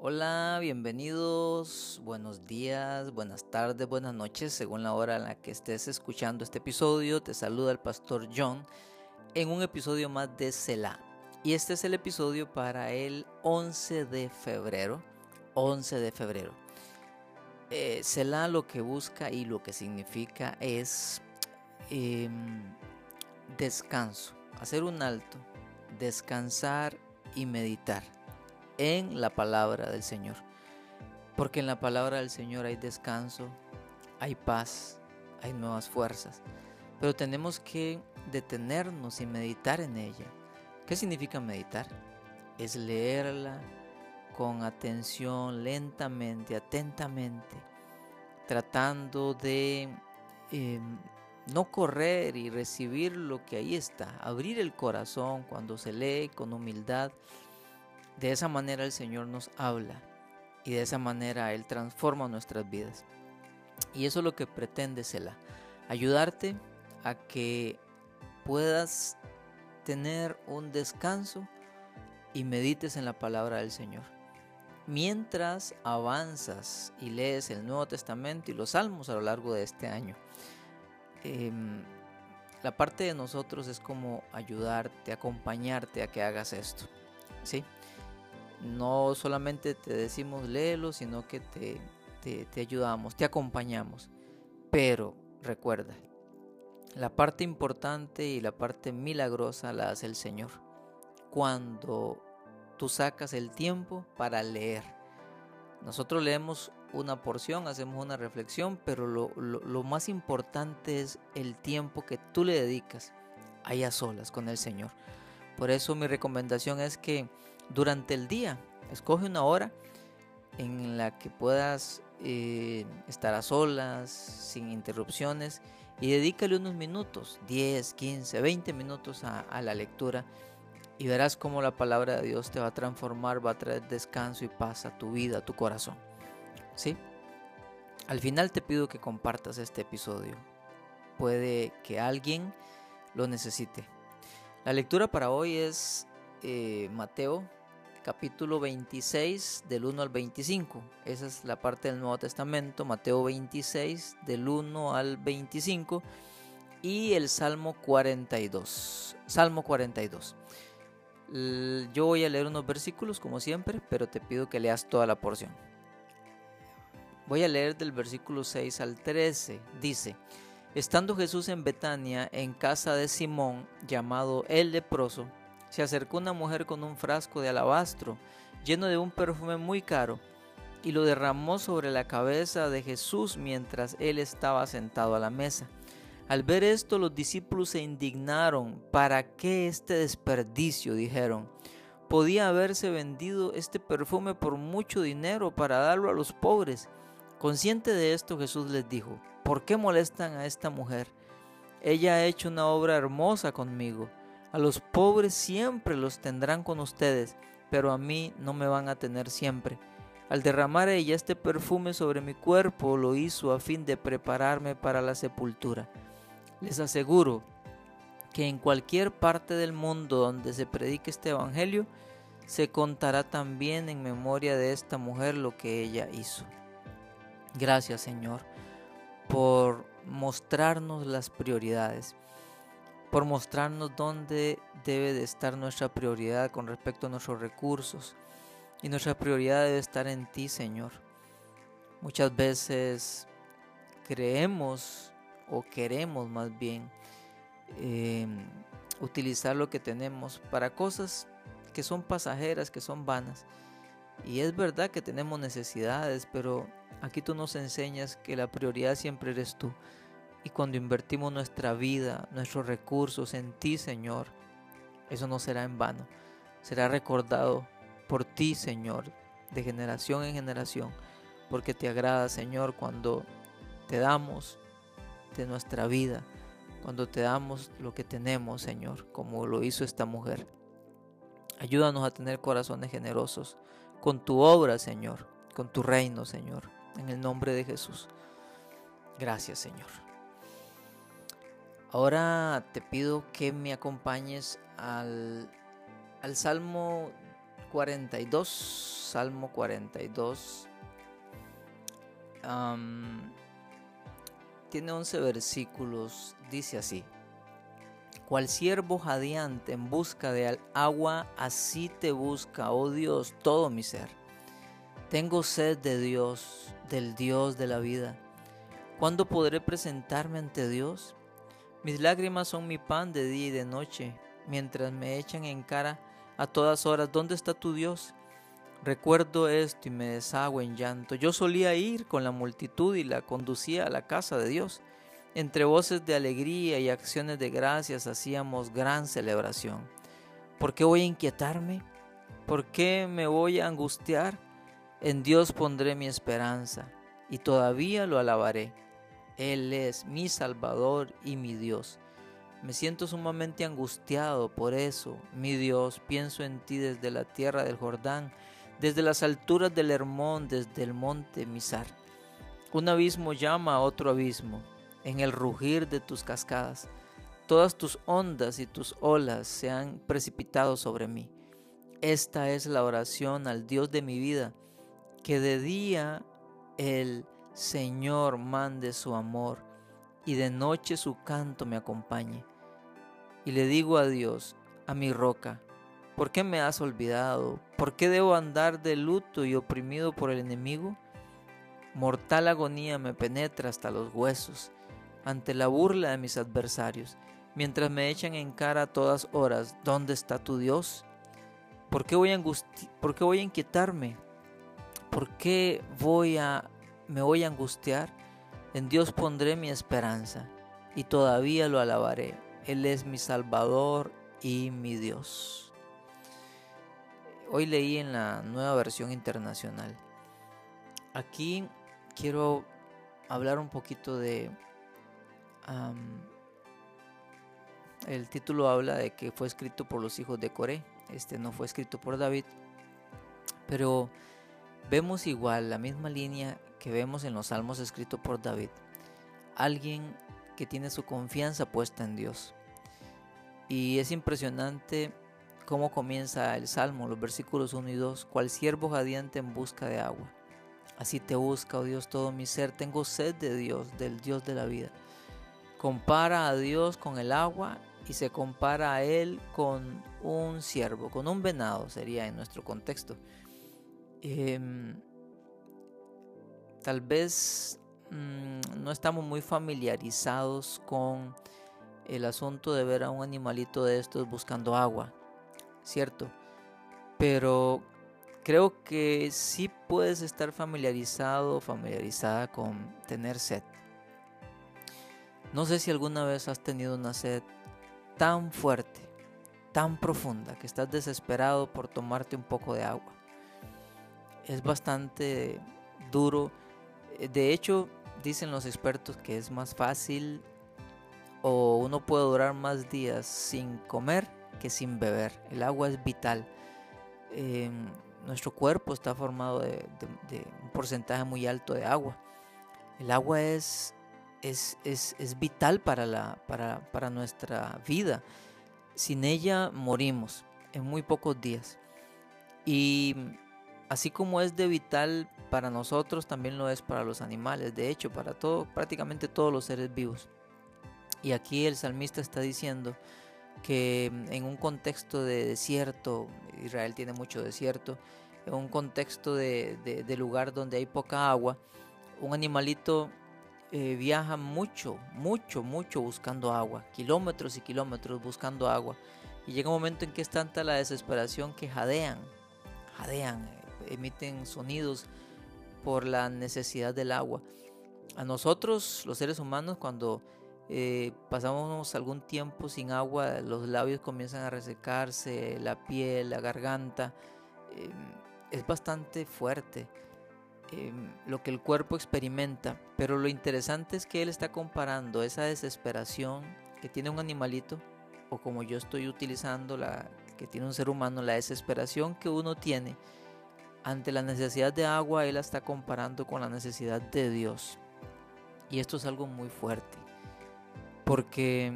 Hola, bienvenidos, buenos días, buenas tardes, buenas noches, según la hora en la que estés escuchando este episodio. Te saluda el pastor John en un episodio más de Selah. Y este es el episodio para el 11 de febrero. 11 de febrero. Eh, Selah lo que busca y lo que significa es em, descanso, hacer un alto, descansar y meditar en la palabra del Señor. Porque en la palabra del Señor hay descanso, hay paz, hay nuevas fuerzas. Pero tenemos que detenernos y meditar en ella. ¿Qué significa meditar? Es leerla con atención, lentamente, atentamente, tratando de em, no correr y recibir lo que ahí está, abrir el corazón cuando se lee con humildad de esa manera el Señor nos habla y de esa manera Él transforma nuestras vidas. Y eso es lo que pretende Selah, ayudarte a que puedas tener un descanso y medites en la palabra del Señor. Mientras avanzas y lees el Nuevo Testamento y los Salmos a lo largo de este año, em, la parte de nosotros es como ayudarte, acompañarte a que hagas esto. ¿sí? No solamente te decimos léelo, sino que te, te, ayudamos, te acompañamos. Pero recuerda, la parte importante y la parte milagrosa la hace el Señor. Cuando tú sacas el tiempo para leer. Nosotros leemos una porción, hacemos una reflexión, pero lo, lo, más importante es el tiempo que tú le dedicas ahí a solas con el Señor. Por eso mi recomendación es que durante el día. Escoge una hora en la que puedas eh, estar a solas, sin interrupciones, y dedícale unos minutos, 10, 15, 20 minutos a, la lectura, y verás cómo la palabra de Dios te va a transformar, va a traer descanso y paz a tu vida, a tu corazón. ¿Sí? Al final te pido que compartas este episodio. Puede que alguien lo necesite. La lectura para hoy es eh, Mateo capítulo 26 del 1 al 25. Esa es la parte del Nuevo Testamento, Mateo 26 del 1 al 25 y el Salmo 42. Salmo 42. Yo voy a leer unos versículos como siempre, pero te pido que leas toda la porción. Voy a leer del versículo 6 al 13. Dice, estando Jesús en Betania, en casa de Simón, llamado el leproso, se acercó una mujer con un frasco de alabastro lleno de un perfume muy caro y lo derramó sobre la cabeza de Jesús mientras él estaba sentado a la mesa. Al ver esto los discípulos se indignaron. ¿Para qué este desperdicio? dijeron. Podía haberse vendido este perfume por mucho dinero para darlo a los pobres. Consciente de esto Jesús les dijo, ¿por qué molestan a esta mujer? Ella ha hecho una obra hermosa conmigo. A los pobres siempre los tendrán con ustedes, pero a mí no me van a tener siempre. Al derramar ella este perfume sobre mi cuerpo, lo hizo a fin de prepararme para la sepultura. Les aseguro que en cualquier parte del mundo donde se predique este Evangelio, se contará también en memoria de esta mujer lo que ella hizo. Gracias Señor por mostrarnos las prioridades por mostrarnos dónde debe de estar nuestra prioridad con respecto a nuestros recursos. Y nuestra prioridad debe estar en ti, Señor. Muchas veces creemos o queremos más bien em, utilizar lo que tenemos para cosas que son pasajeras, que son vanas. Y es verdad que tenemos necesidades, pero aquí tú nos enseñas que la prioridad siempre eres tú. Y cuando invertimos nuestra vida, nuestros recursos en ti, Señor, eso no será en vano. Será recordado por ti, Señor, de generación en generación. Porque te agrada, Señor, cuando te damos de nuestra vida, cuando te damos lo que tenemos, Señor, como lo hizo esta mujer. Ayúdanos a tener corazones generosos con tu obra, Señor, con tu reino, Señor, en el nombre de Jesús. Gracias, Señor. Ahora te pido que me acompañes al, al Salmo 42, Salmo 42. tiene 11 versículos, dice así. Cual siervo jadeante en busca de agua, así te busca, oh Dios, todo mi ser. Tengo sed de Dios, del Dios de la vida. ¿Cuándo podré presentarme ante Dios? Mis lágrimas son mi pan de día y de noche, mientras me echan en cara a todas horas, ¿dónde está tu Dios? Recuerdo esto y me deshago en llanto. Yo solía ir con la multitud y la conducía a la casa de Dios. Entre voces de alegría y acciones de gracias hacíamos gran celebración. ¿Por qué voy a inquietarme? ¿Por qué me voy a angustiar? En Dios pondré mi esperanza y todavía lo alabaré. Él es mi Salvador y mi Dios. Me siento sumamente angustiado por eso, mi Dios, pienso en ti desde la tierra del Jordán, desde las alturas del Hermón, desde el monte Misar. Un abismo llama a otro abismo, en el rugir de tus cascadas. Todas tus ondas y tus olas se han precipitado sobre mí. Esta es la oración al Dios de mi vida, que de día el Señor mande su amor y de noche su canto me acompañe. Y le digo a Dios, a mi roca, ¿por qué me has olvidado? ¿Por qué debo andar de luto y oprimido por el enemigo? Mortal agonía me penetra hasta los huesos ante la burla de mis adversarios, mientras me echan en cara a todas horas, ¿dónde está tu Dios? ¿Por qué voy a, ¿Por qué voy a inquietarme? ¿Por qué voy a me voy a angustiar, en Dios pondré mi esperanza y todavía lo alabaré. Él es mi Salvador y mi Dios. Hoy leí en la nueva versión internacional. Aquí quiero hablar un poquito de... el título habla de que fue escrito por los hijos de Coré. Este no fue escrito por David. Pero vemos igual la misma línea vemos en los salmos escritos por David. Alguien que tiene su confianza puesta en Dios. Y es impresionante cómo comienza el salmo, los versículos 1 y 2, cual siervo jadeante en busca de agua. Así te busca, oh Dios, todo mi ser. Tengo sed de Dios, del Dios de la vida. Compara a Dios con el agua y se compara a Él con un siervo, con un venado, sería en nuestro contexto. Em, tal vez mm, no estamos muy familiarizados con el asunto de ver a un animalito de estos buscando agua, ¿cierto? Pero creo que sí puedes estar familiarizado o familiarizada con tener sed. No sé si alguna vez has tenido una sed tan fuerte, tan profunda, que estás desesperado por tomarte un poco de agua. Es bastante duro de hecho, dicen los expertos que es más fácil o uno puede durar más días sin comer que sin beber. El agua es vital. Em, nuestro cuerpo está formado de, un porcentaje muy alto de agua. El agua es, es, vital para, la, para, para nuestra vida. Sin ella morimos en muy pocos días. Y así como es de vital para nosotros, también lo es para los animales, de hecho, para todo, prácticamente todos los seres vivos. Y aquí el salmista está diciendo que en un contexto de desierto, Israel tiene mucho desierto, en un contexto de, lugar donde hay poca agua, un animalito eh, viaja mucho, mucho, mucho buscando agua, kilómetros y kilómetros buscando agua. Y llega un momento en que es tanta la desesperación que jadean, jadean, emiten sonidos por la necesidad del agua. A nosotros, los seres humanos, cuando eh, pasamos algún tiempo sin agua, los labios comienzan a resecarse, la piel, la garganta. Em, es bastante fuerte em, lo que el cuerpo experimenta, pero lo interesante es que él está comparando esa desesperación que tiene un animalito, o como yo estoy utilizando la que tiene un ser humano, la desesperación que uno tiene ante la necesidad de agua, Él está comparando con la necesidad de Dios. Y esto es algo muy fuerte, porque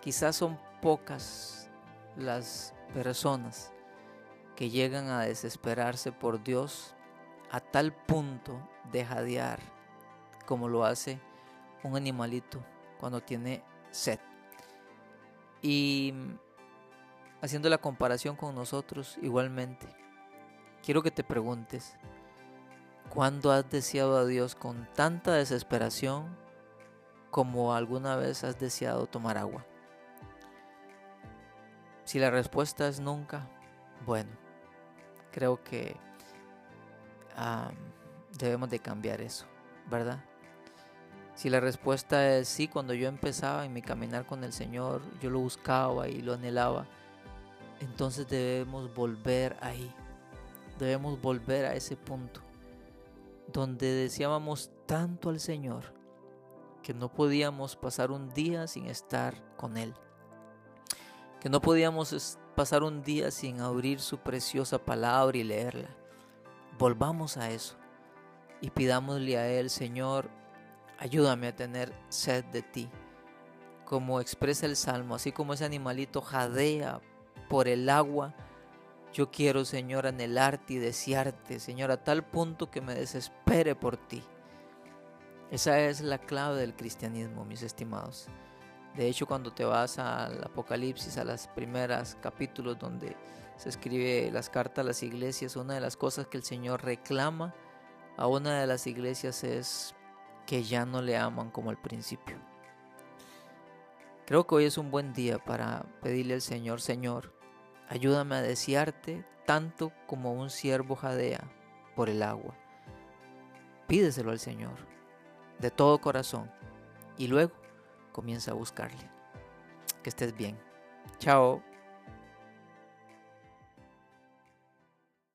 quizás son pocas las personas que llegan a desesperarse por Dios a tal punto de jadear como lo hace un animalito cuando tiene sed. Y haciendo la comparación con nosotros igualmente, quiero que te preguntes, ¿cuándo has deseado a Dios con tanta desesperación como alguna vez has deseado tomar agua? Si la respuesta es nunca, bueno, creo que debemos de cambiar eso, ¿verdad? Si la respuesta es sí, cuando yo empezaba en mi caminar con el Señor, yo lo buscaba y lo anhelaba, entonces debemos volver ahí. Debemos volver a ese punto donde deseábamos tanto al Señor que no podíamos pasar un día sin estar con Él. Que no podíamos pasar un día sin abrir su preciosa palabra y leerla. Volvamos a eso y pidámosle a Él, Señor, Ayúdame a tener sed de ti. Como expresa el Salmo, así como ese animalito jadea por el agua, yo quiero, Señor, anhelarte y desearte, Señor, a tal punto que me desespere por ti. Esa es la clave del cristianismo, mis estimados. De hecho, cuando te vas al Apocalipsis, a las primeras capítulos donde se escribe las cartas a las iglesias, una de las cosas que el Señor reclama a una de las iglesias es que ya no le aman como al principio. Creo que hoy es un buen día para pedirle al Señor, Señor, ayúdame a desearte tanto como un siervo jadea por el agua. Pídeselo al Señor de todo corazón y luego comienza a buscarle. Que estés bien. Chao.